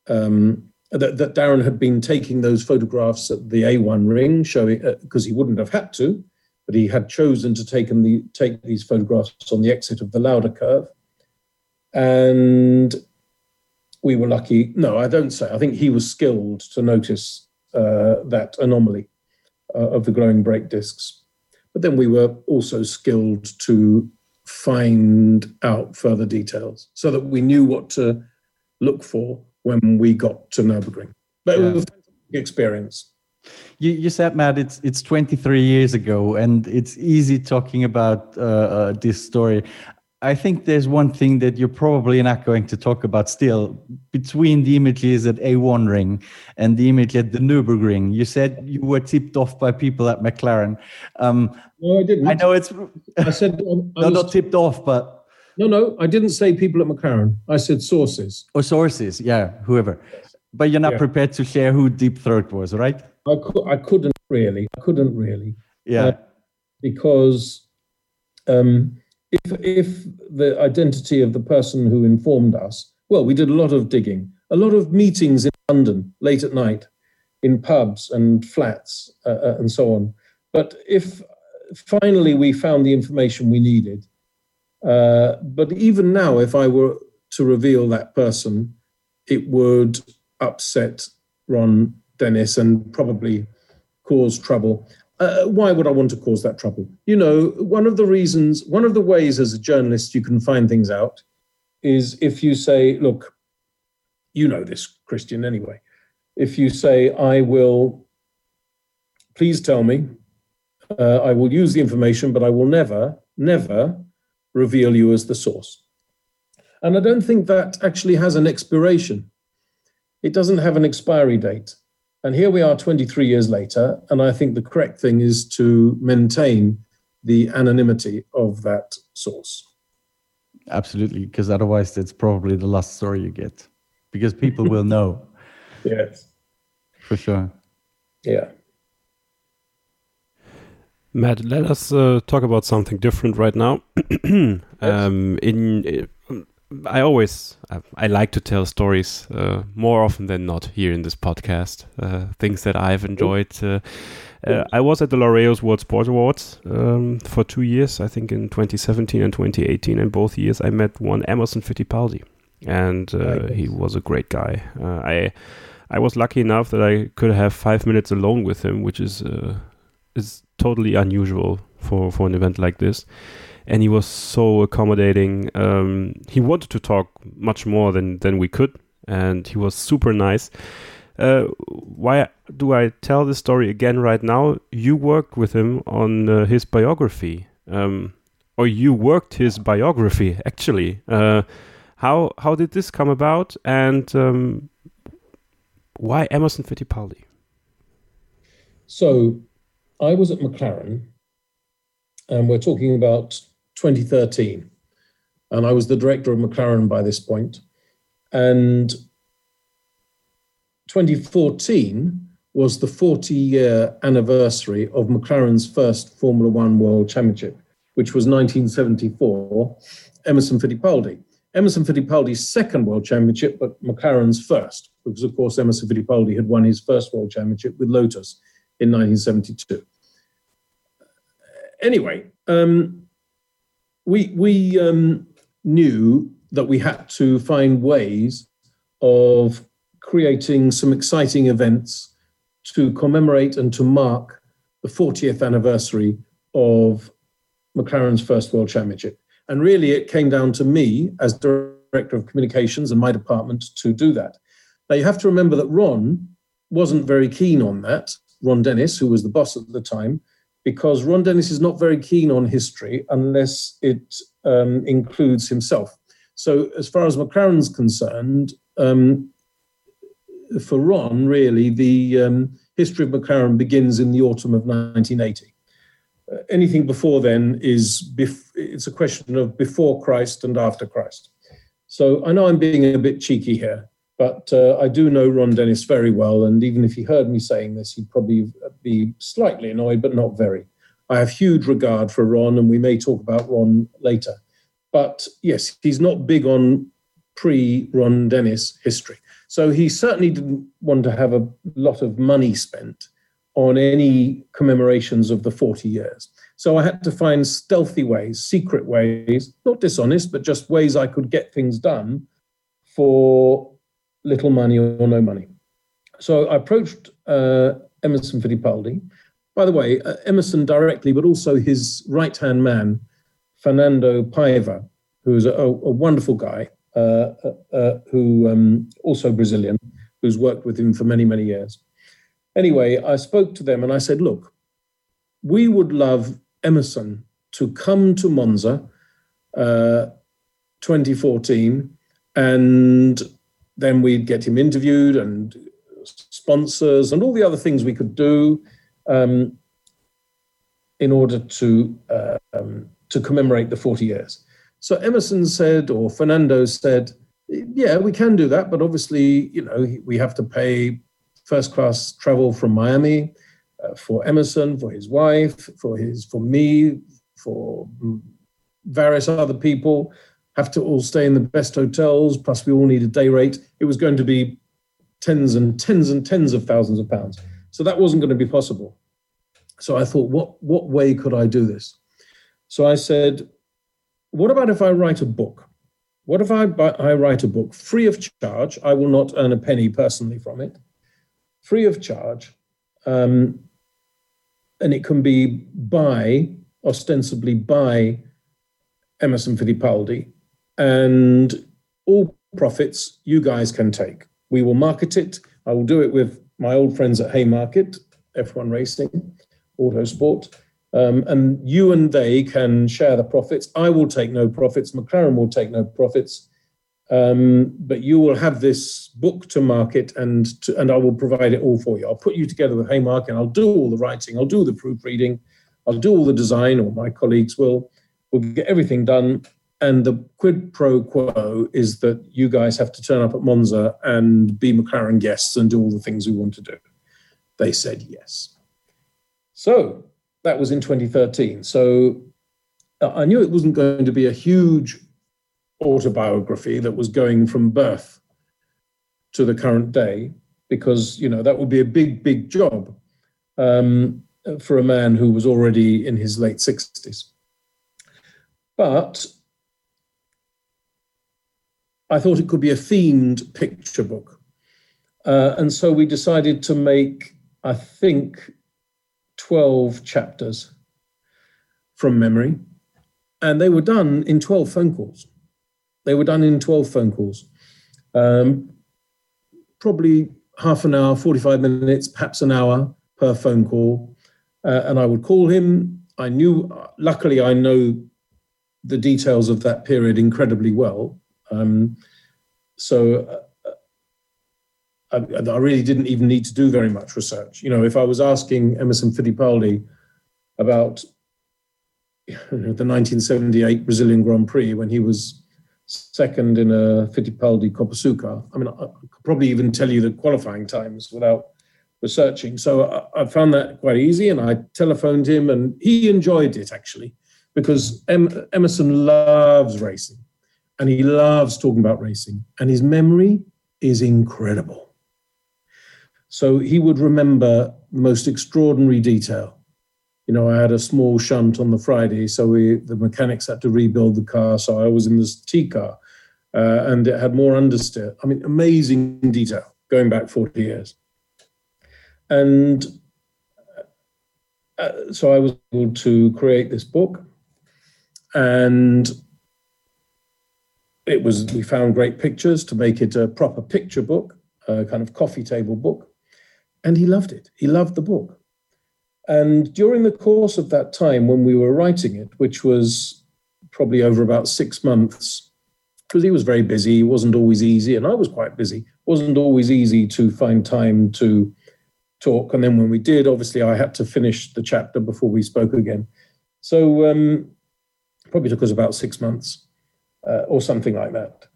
um, that, that, Darren had been taking those photographs at the A1 ring, showing because uh, he wouldn't have had to, but he had chosen to take the take these photographs on the exit of the Lauda curve, and we were lucky. No, I don't say. I think he was skilled to notice uh, that anomaly uh, of the glowing brake discs. But then we were also skilled to find out further details so that we knew what to look for when we got to Nürburgring. But yeah. it was an experience. You, you said, Matt, it's it's 23 years ago, and it's easy talking about uh, uh, this story. I think there's one thing that you're probably not going to talk about still between the images at A1 Ring and the image at the Nürburgring. You said you were tipped off by people at McLaren. Um, no, I didn't. I know it's. I said I no, was, not tipped off, but no, no, I didn't say people at McLaren. I said sources. Or sources, yeah, whoever. But you're not yeah. prepared to share who Deep Throat was, right? I, cu- I couldn't really. I couldn't really. Yeah. Uh, because. Um, if if the identity of the person who informed us, well, we did a lot of digging, a lot of meetings in London late at night, in pubs and flats uh, uh, and so on. But if finally we found the information we needed, uh, but even now, if I were to reveal that person, it would upset Ron Dennis and probably cause trouble uh, why would I want to cause that trouble? You know, one of the reasons, one of the ways as a journalist you can find things out is if you say, look, you know this, Christian, anyway. If you say, I will, please tell me uh, I will use the information, but I will never, never reveal you as the source. And I don't think that actually has an expiration. It doesn't have an expiry date. And here we are 23 years later, and I think the correct thing is to maintain the anonymity of that source. Absolutely, because otherwise, that's probably the last story you get, because people will know. Yes. For sure. Yeah. Matt, let us uh, talk about something different right now. um, in, I always I, I, like to tell stories uh, more often than not here in this podcast. Uh, things that I've enjoyed. Uh, uh, I was at the Laureus World Sports Awards um, for two years, I think in 2017 and 2018. And both years I met one Emerson Fittipaldi, and uh, he was a great guy. I I was lucky enough that I could have five minutes alone with him, which is is totally unusual for for an event like this. And he was so accommodating. Um, he wanted to talk much more than than we could, and he was super nice. Uh, why do I tell this story again right now? You worked with him on uh, his biography, um, or you worked his biography actually. Uh, how how did this come about, and um, why Emerson Fittipaldi? So I was at McLaren, and we're talking about 2013. And I was the director of McLaren by this point. And 2014 was the 40 year anniversary of McLaren's first Formula One World Championship, which was 1974, Emerson Fittipaldi. Emerson Fittipaldi's second World Championship, but McLaren's first, because of course Emerson Fittipaldi had won his first World Championship with Lotus in 1972. Anyway, um, we we um, knew that we had to find ways of creating some exciting events to commemorate and to mark the 40th anniversary of McLaren's first World Championship. And really, it came down to me as director of communications and my department to do that. Now, you have to remember that Ron wasn't very keen on that. Ron Dennis, who was the boss at the time, because Ron Dennis is not very keen on history unless it um, includes himself. So, as far as McLaren's concerned, um, for Ron, really, the um, history of McLaren begins in the autumn of 1980. Uh, anything before then is bef- it's a question of before Christ and after Christ. So I know I'm being a bit cheeky here, but uh, I do know Ron Dennis very well, and even if he heard me saying this, he'd probably be slightly annoyed, but not very. I have huge regard for Ron, and we may talk about Ron later. But yes, he's not big on pre Ron Dennis history. So he certainly didn't want to have a lot of money spent on any commemorations of the 40 years. So I had to find stealthy ways, secret ways, not dishonest, but just ways I could get things done for little money or no money. So I approached uh, Emerson Fittipaldi. By the way, uh, Emerson directly, but also his right hand man, Fernando Paiva, who is a, a wonderful guy, uh, uh, uh, who um, also Brazilian, who's worked with him for many, many years. Anyway, I spoke to them and I said, look, we would love Emerson to come to Monza uh, 2014 and then we'd get him interviewed and sponsors and all the other things we could do um, in order to uh, um, to commemorate the 40 years. So Emerson said, or Fernando said, yeah, we can do that, but obviously, you know, we have to pay first class travel from Miami uh, for Emerson, for his wife, for his, for me, for various other people have to all stay in the best hotels, plus we all need a day rate. It was going to be tens and tens and tens of thousands of pounds. So that wasn't going to be possible. So I thought, what, what way could I do this? So I said, what about if I write a book? What if I, I write a book free of charge? I will not earn a penny personally from it, free of charge. Um, and it can be by, ostensibly by Emerson Fittipaldi, and all profits you guys can take. We will market it. I will do it with my old friends at Haymarket, F1 Racing, Autosport, Um, and you and they can share the profits. I will take no profits. McLaren will take no profits. Um, but you will have this book to market and to, and I will provide it all for you. I'll put you together with Haymarket I'll do all the writing, I'll do the proofreading, I'll do all the design, or my colleagues will. We'll get everything done. And the quid pro quo is that you guys have to turn up at Monza and be McLaren guests and do all the things we want to do. They said yes. So that was in 2013. So uh, I knew it wasn't going to be a huge autobiography that was going from birth to the current day, because you know that would be a big, big job um, for a man who was already in his late 60s. But I thought it could be a themed picture book. Uh, and so we decided to make, I think, 12 chapters from memory. And they were done in 12 phone calls. They were done in 12 phone calls. Um, probably half an hour, 45 minutes, perhaps an hour per phone call. Uh, and I would call him. I knew, luckily, I know the details of that period incredibly well. Um, so uh, I, I, really didn't even need to do very much research. You know, if I was asking Emerson Fittipaldi about you know, the 1978 Brazilian Grand Prix when he was second in a Fittipaldi Copersucar, I mean, I could probably even tell you the qualifying times without researching. So I, I found that quite easy, and I telephoned him, and he enjoyed it actually because em- Emerson loves racing and he loves talking about racing, and his memory is incredible. So he would remember the most extraordinary detail. You know, I had a small shunt on the Friday, so we, the mechanics had to rebuild the car. So I was in this T car, uh, and it had more understeer. I mean, amazing detail going back 40 years. And uh, so I was able to create this book, and it was we found great pictures to make it a proper picture book, a kind of coffee table book, and he loved it. He loved the book. And during the course of that time when we were writing it, which was probably over about six months, because he was very busy, it wasn't always easy, and I was quite busy. It wasn't always easy to find time to talk. And then when we did, obviously I had to finish the chapter before we spoke again. So um, probably took us about six months or something like that,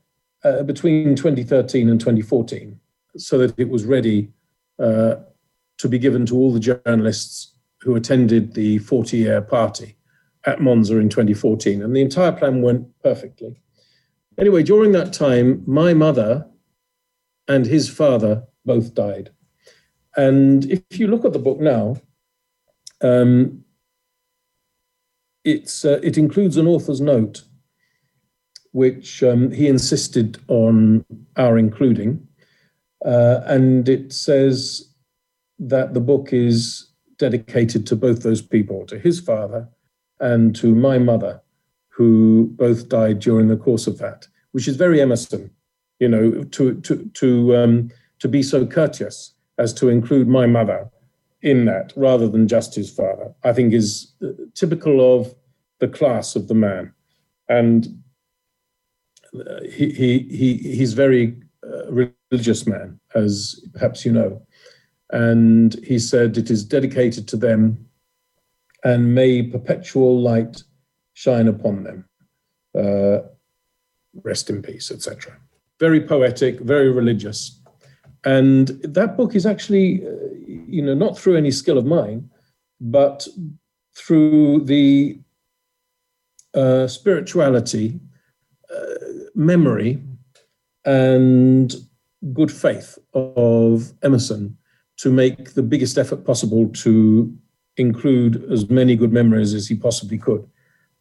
uh, between 2013 and 2014, so that it was ready uh, to be given to all the journalists who attended the 40 year party at Monza in 2014. And the entire plan went perfectly. Anyway, during that time, my mother and his father both died. And if you look at the book now, um, it's, uh, it includes an author's note which um, he insisted on our including. Uh, and it says that the book is dedicated to both those people, to his father and to my mother, who both died during the course of that, which is very Emerson, you know, to, to, to, um, to be so courteous as to include my mother in that rather than just his father, I think is uh, typical of the class of the man. And he, he, he, he's very uh, religious man, as perhaps you know. And he said, It is dedicated to them, and may perpetual light shine upon them. Uh, rest in peace, etc. Very poetic, very religious. And that book is actually, uh, you know, not through any skill of mine, but through the uh, spirituality memory and good faith of Emerson to make the biggest effort possible to include as many good memories as he possibly could.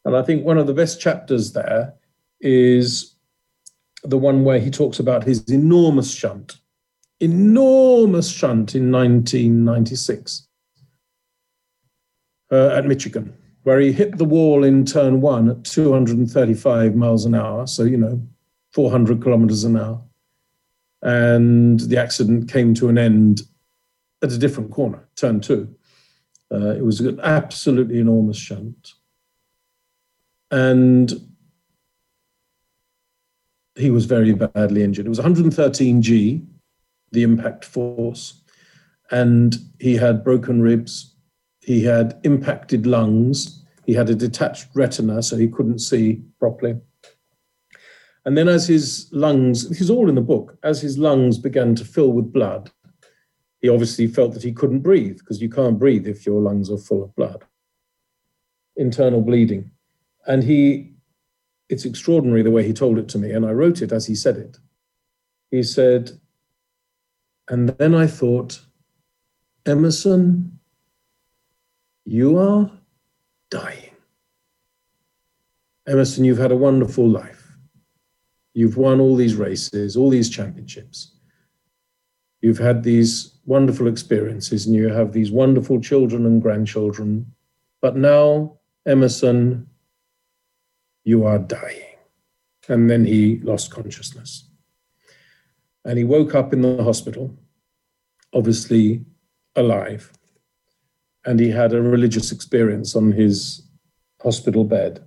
And I think one of the best chapters there is the one where he talks about his enormous shunt, enormous shunt in 1996 uh, at Michigan where he hit the wall in turn one at 235 miles an hour, so, you know, 400 kilometers an hour. And the accident came to an end at a different corner, turn two. Uh, it was an absolutely enormous shunt. And he was very badly injured. It was 113 G, the impact force, and he had broken ribs. He had impacted lungs. He had a detached retina, so he couldn't see properly. And then, as his lungs, this is all in the book, as his lungs began to fill with blood, he obviously felt that he couldn't breathe because you can't breathe if your lungs are full of blood. Internal bleeding. And he, it's extraordinary the way he told it to me, and I wrote it as he said it. He said, and then I thought, Emerson, you are dying. Emerson, you've had a wonderful life. You've won all these races, all these championships. You've had these wonderful experiences and you have these wonderful children and grandchildren. But now, Emerson, you are dying. And then he lost consciousness. And he woke up in the hospital, obviously alive. And he had a religious experience on his hospital bed,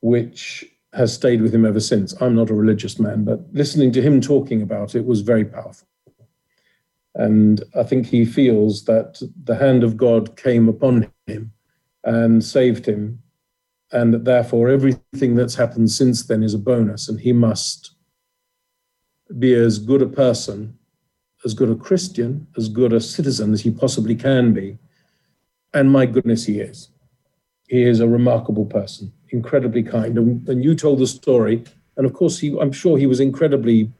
which has stayed with him ever since. I'm not a religious man, but listening to him talking about it was very powerful. And I think he feels that the hand of God came upon him and saved him, and that therefore everything that's happened since then is a bonus, and he must be as good a person, as good a Christian, as good a citizen as he possibly can be. And my goodness, he is. He is a remarkable person, incredibly kind. And, and you told the story, and of course, he, I'm sure he was incredibly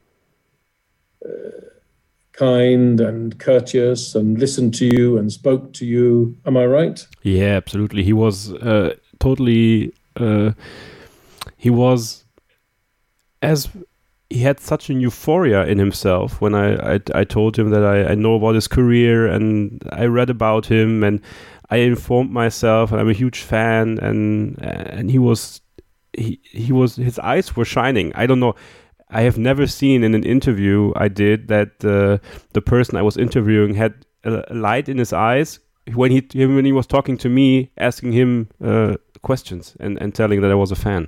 kind and courteous and listened to you and spoke to you. Am I right? Yeah, absolutely. He was uh, totally. Uh, he was as he had such an euphoria in himself when I, I, I told him that I, I know about his career and I read about him and I informed myself and I'm a huge fan and and he was he he was his eyes were shining. I don't know I have never seen in an interview I did that uh, the person I was interviewing had a, light in his eyes when he when he was talking to me, asking him uh, questions and, and telling that I was a fan.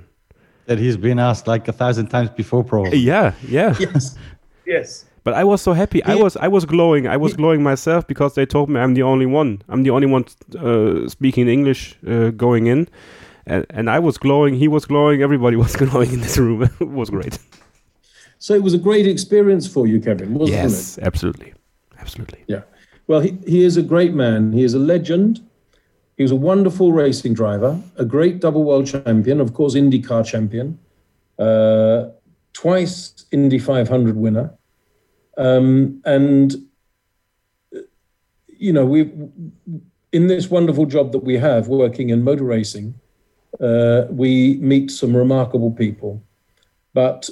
That he's been asked like a thousand times before, probably. Yeah, yeah. Yes, yes. But I was so happy. I was I was glowing. I was glowing myself because they told me I'm the only one. I'm the only one uh, speaking English uh, going in, and, and I was glowing. He was glowing. Everybody was glowing in this room. it was great. So it was a great experience for you, Kevin, wasn't yes, it? Yes, absolutely. Absolutely. Yeah. Well, he, he is a great man. He is a legend. He was a wonderful racing driver, a great double world champion, of course, IndyCar champion, uh, twice Indy 500 winner. Um, and, you know, we in this wonderful job that we have working in motor racing, uh, we meet some remarkable people. But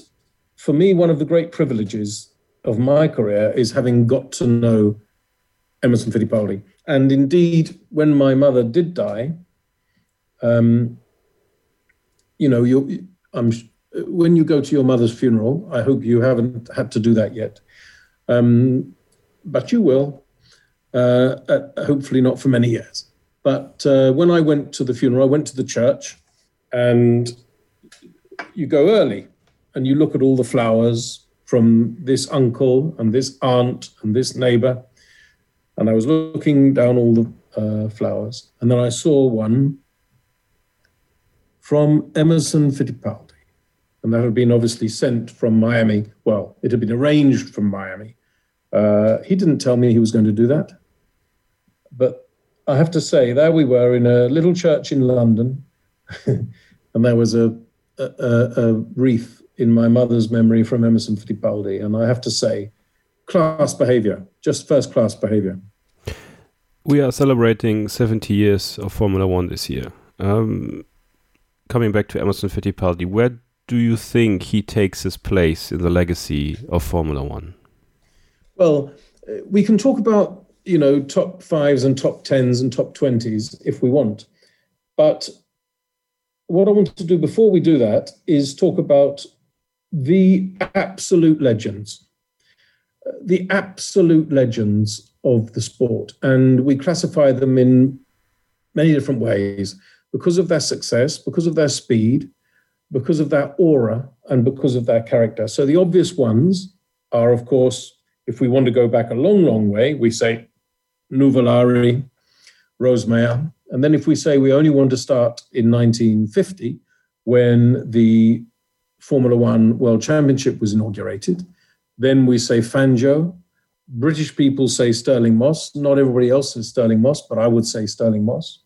for me, one of the great privileges of my career is having got to know Emerson Fittipaldi. And indeed, when my mother did die, um, you know, you, I'm, when you go to your mother's funeral, I hope you haven't had to do that yet, um, but you will. Uh, uh, hopefully, not for many years. But uh, when I went to the funeral, I went to the church, and you go early and you look at all the flowers from this uncle and this aunt and this neighbor. And I was looking down all the uh, flowers, and then I saw one from Emerson Fittipaldi. And that had been obviously sent from Miami. Well, it had been arranged from Miami. Uh, he didn't tell me he was going to do that. But I have to say, there we were in a little church in London, and there was a, a, a wreath in my mother's memory from Emerson Fittipaldi. And I have to say, class behavior, just first class behavior. We are celebrating 70 years of Formula One this year. Um, coming back to Emerson Fittipaldi, where do you think he takes his place in the legacy of Formula One? Well, uh, we can talk about you know top fives and top tens and top twenties if we want, but what I want to do before we do that is talk about the absolute legends, the absolute legends of the sport. And we classify them in many different ways because of their success, because of their speed, because of their aura, and because of their character. So the obvious ones are, of course, if we want to go back a long, long way, we say Nuvolari, Rosemeyer. And then if we say we only want to start in 1950, when the Formula One World Championship was inaugurated, then we say Fangio. British people say Stirling Moss. Not everybody else says Stirling Moss, but I would say Stirling Moss.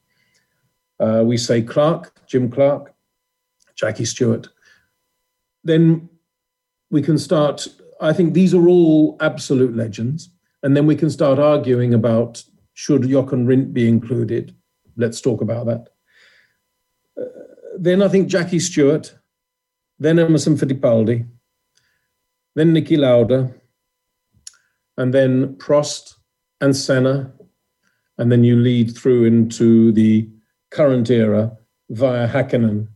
Uh, we say Clark, Jim Clark, Jackie Stewart. Then we can start. I think these are all absolute legends. And then we can start arguing about should Jochen Rindt be included? Let's talk about that. Uh, then I think Jackie Stewart, then Emerson Fittipaldi, then Niki Lauda, and then Prost and Senna, and then you lead through into the current era via Hakkinen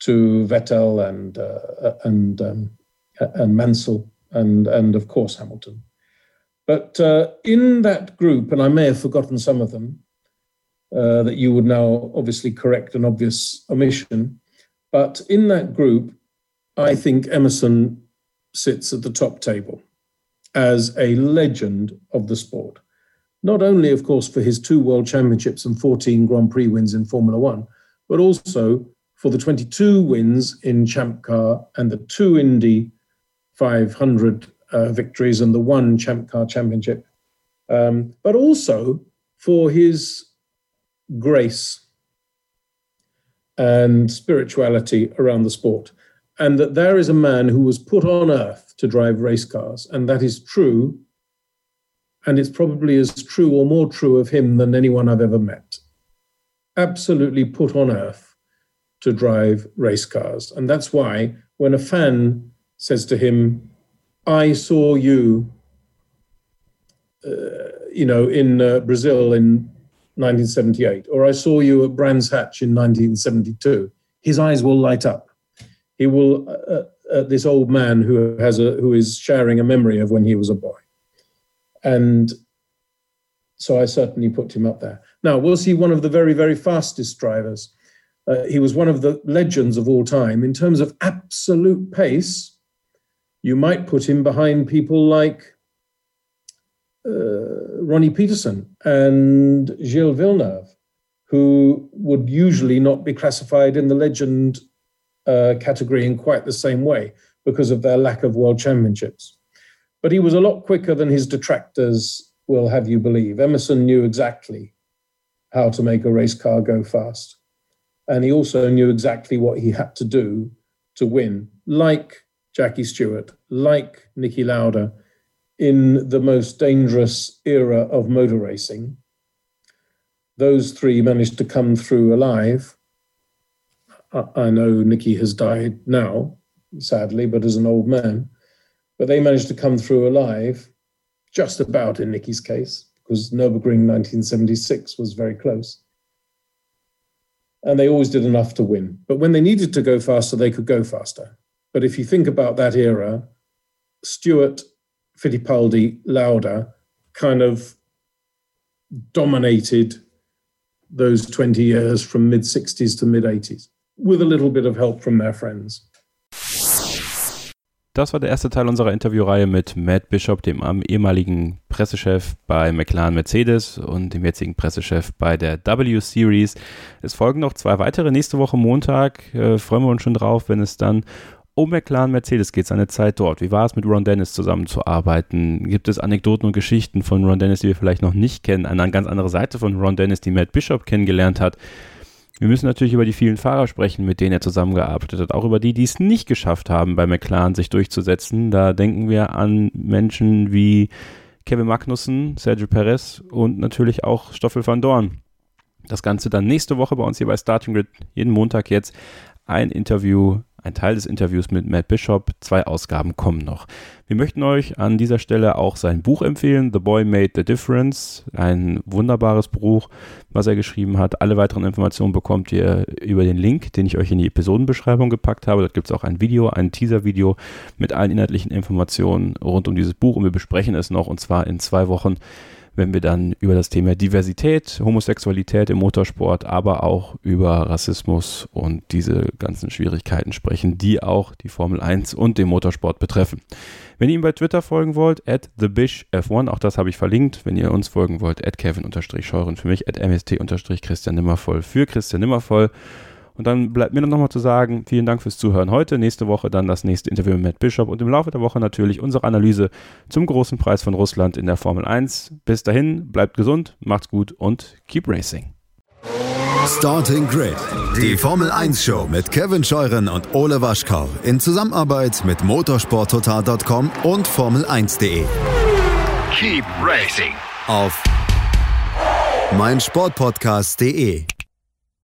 to Vettel and uh, and um, and Mansell and and of course Hamilton. But uh, in that group, and I may have forgotten some of them, uh, that you would now obviously correct an obvious omission. But in that group, I think Emerson sits at the top table as a legend of the sport. Not only, of course, for his two world championships and 14 Grand Prix wins in Formula One, but also for the 22 wins in Champ Car and the two Indy 500 uh, victories and the one Champ Car Championship, um, but also for his grace and spirituality around the sport. And that there is a man who was put on earth to drive race cars, and that is true. And it's probably as true or more true of him than anyone I've ever met. Absolutely put on earth to drive race cars. And that's why when a fan says to him, I saw you, uh, you know, in uh, Brazil in 1978, or I saw you at Brands Hatch in 1972. His eyes will light up. He will, uh, uh, uh, this old man who has a who is sharing a memory of when he was a boy, and so I certainly put him up there. Now, was he one of the very very fastest drivers? Uh, he was one of the legends of all time in terms of absolute pace you might put him behind people like uh, Ronnie Peterson and Gilles Villeneuve, who would usually not be classified in the legend uh, category in quite the same way because of their lack of world championships. But he was a lot quicker than his detractors will have you believe. Emerson knew exactly how to make a race car go fast. And he also knew exactly what he had to do to win, like Jackie Stewart, like Niki Lauda, in the most dangerous era of motor racing. Those three managed to come through alive. I know Niki has died now, sadly, but as an old man. But they managed to come through alive, just about in Niki's case, because Nürburgring 1976 was very close. And they always did enough to win. But when they needed to go faster, they could go faster. But if you think about that era, Stewart, Fittipaldi, Lauda kind of dominated those 20 years from mid 60s to mid 80s with a little bit of help from their friends. Das war der erste Teil unserer Interviewreihe mit Matt Bishop, dem ehemaligen Pressechef bei McLaren Mercedes und dem jetzigen Pressechef bei der W-Series. Es folgen noch zwei weitere nächste Woche Montag. Äh, freuen wir uns schon drauf, wenn es dann um McLaren Mercedes geht seine Zeit dort. Wie war es mit Ron Dennis zusammenzuarbeiten? Gibt es Anekdoten und Geschichten von Ron Dennis, die wir vielleicht noch nicht kennen? Eine ganz andere Seite von Ron Dennis, die Matt Bishop kennengelernt hat. Wir müssen natürlich über die vielen Fahrer sprechen, mit denen er zusammengearbeitet hat. Auch über die, die es nicht geschafft haben, bei McLaren sich durchzusetzen. Da denken wir an Menschen wie Kevin Magnussen, Sergio Perez und natürlich auch Stoffel van Dorn. Das Ganze dann nächste Woche bei uns hier bei Starting Grid, jeden Montag jetzt ein Interview ein Teil des Interviews mit Matt Bishop. Zwei Ausgaben kommen noch. Wir möchten euch an dieser Stelle auch sein Buch empfehlen, The Boy Made the Difference. Ein wunderbares Buch, was er geschrieben hat. Alle weiteren Informationen bekommt ihr über den Link, den ich euch in die Episodenbeschreibung gepackt habe. Dort gibt es auch ein Video, ein Teaser-Video mit allen inhaltlichen Informationen rund um dieses Buch und wir besprechen es noch und zwar in zwei Wochen wenn wir dann über das Thema Diversität, Homosexualität im Motorsport, aber auch über Rassismus und diese ganzen Schwierigkeiten sprechen, die auch die Formel 1 und den Motorsport betreffen. Wenn ihr ihm bei Twitter folgen wollt, at TheBishF1, auch das habe ich verlinkt. Wenn ihr uns folgen wollt, at Kevin-Scheuren für mich, at MST-Christian Nimmervoll für Christian Nimmervoll. Und dann bleibt mir noch mal zu sagen, vielen Dank fürs Zuhören heute. Nächste Woche dann das nächste Interview mit Matt Bishop und im Laufe der Woche natürlich unsere Analyse zum großen Preis von Russland in der Formel 1. Bis dahin, bleibt gesund, macht's gut und keep racing. Starting Grid, die Formel 1 Show mit Kevin Scheuren und Ole Waschkau in Zusammenarbeit mit motorsporttotal.com und Formel1.de. Keep racing Auf meinsportpodcast.de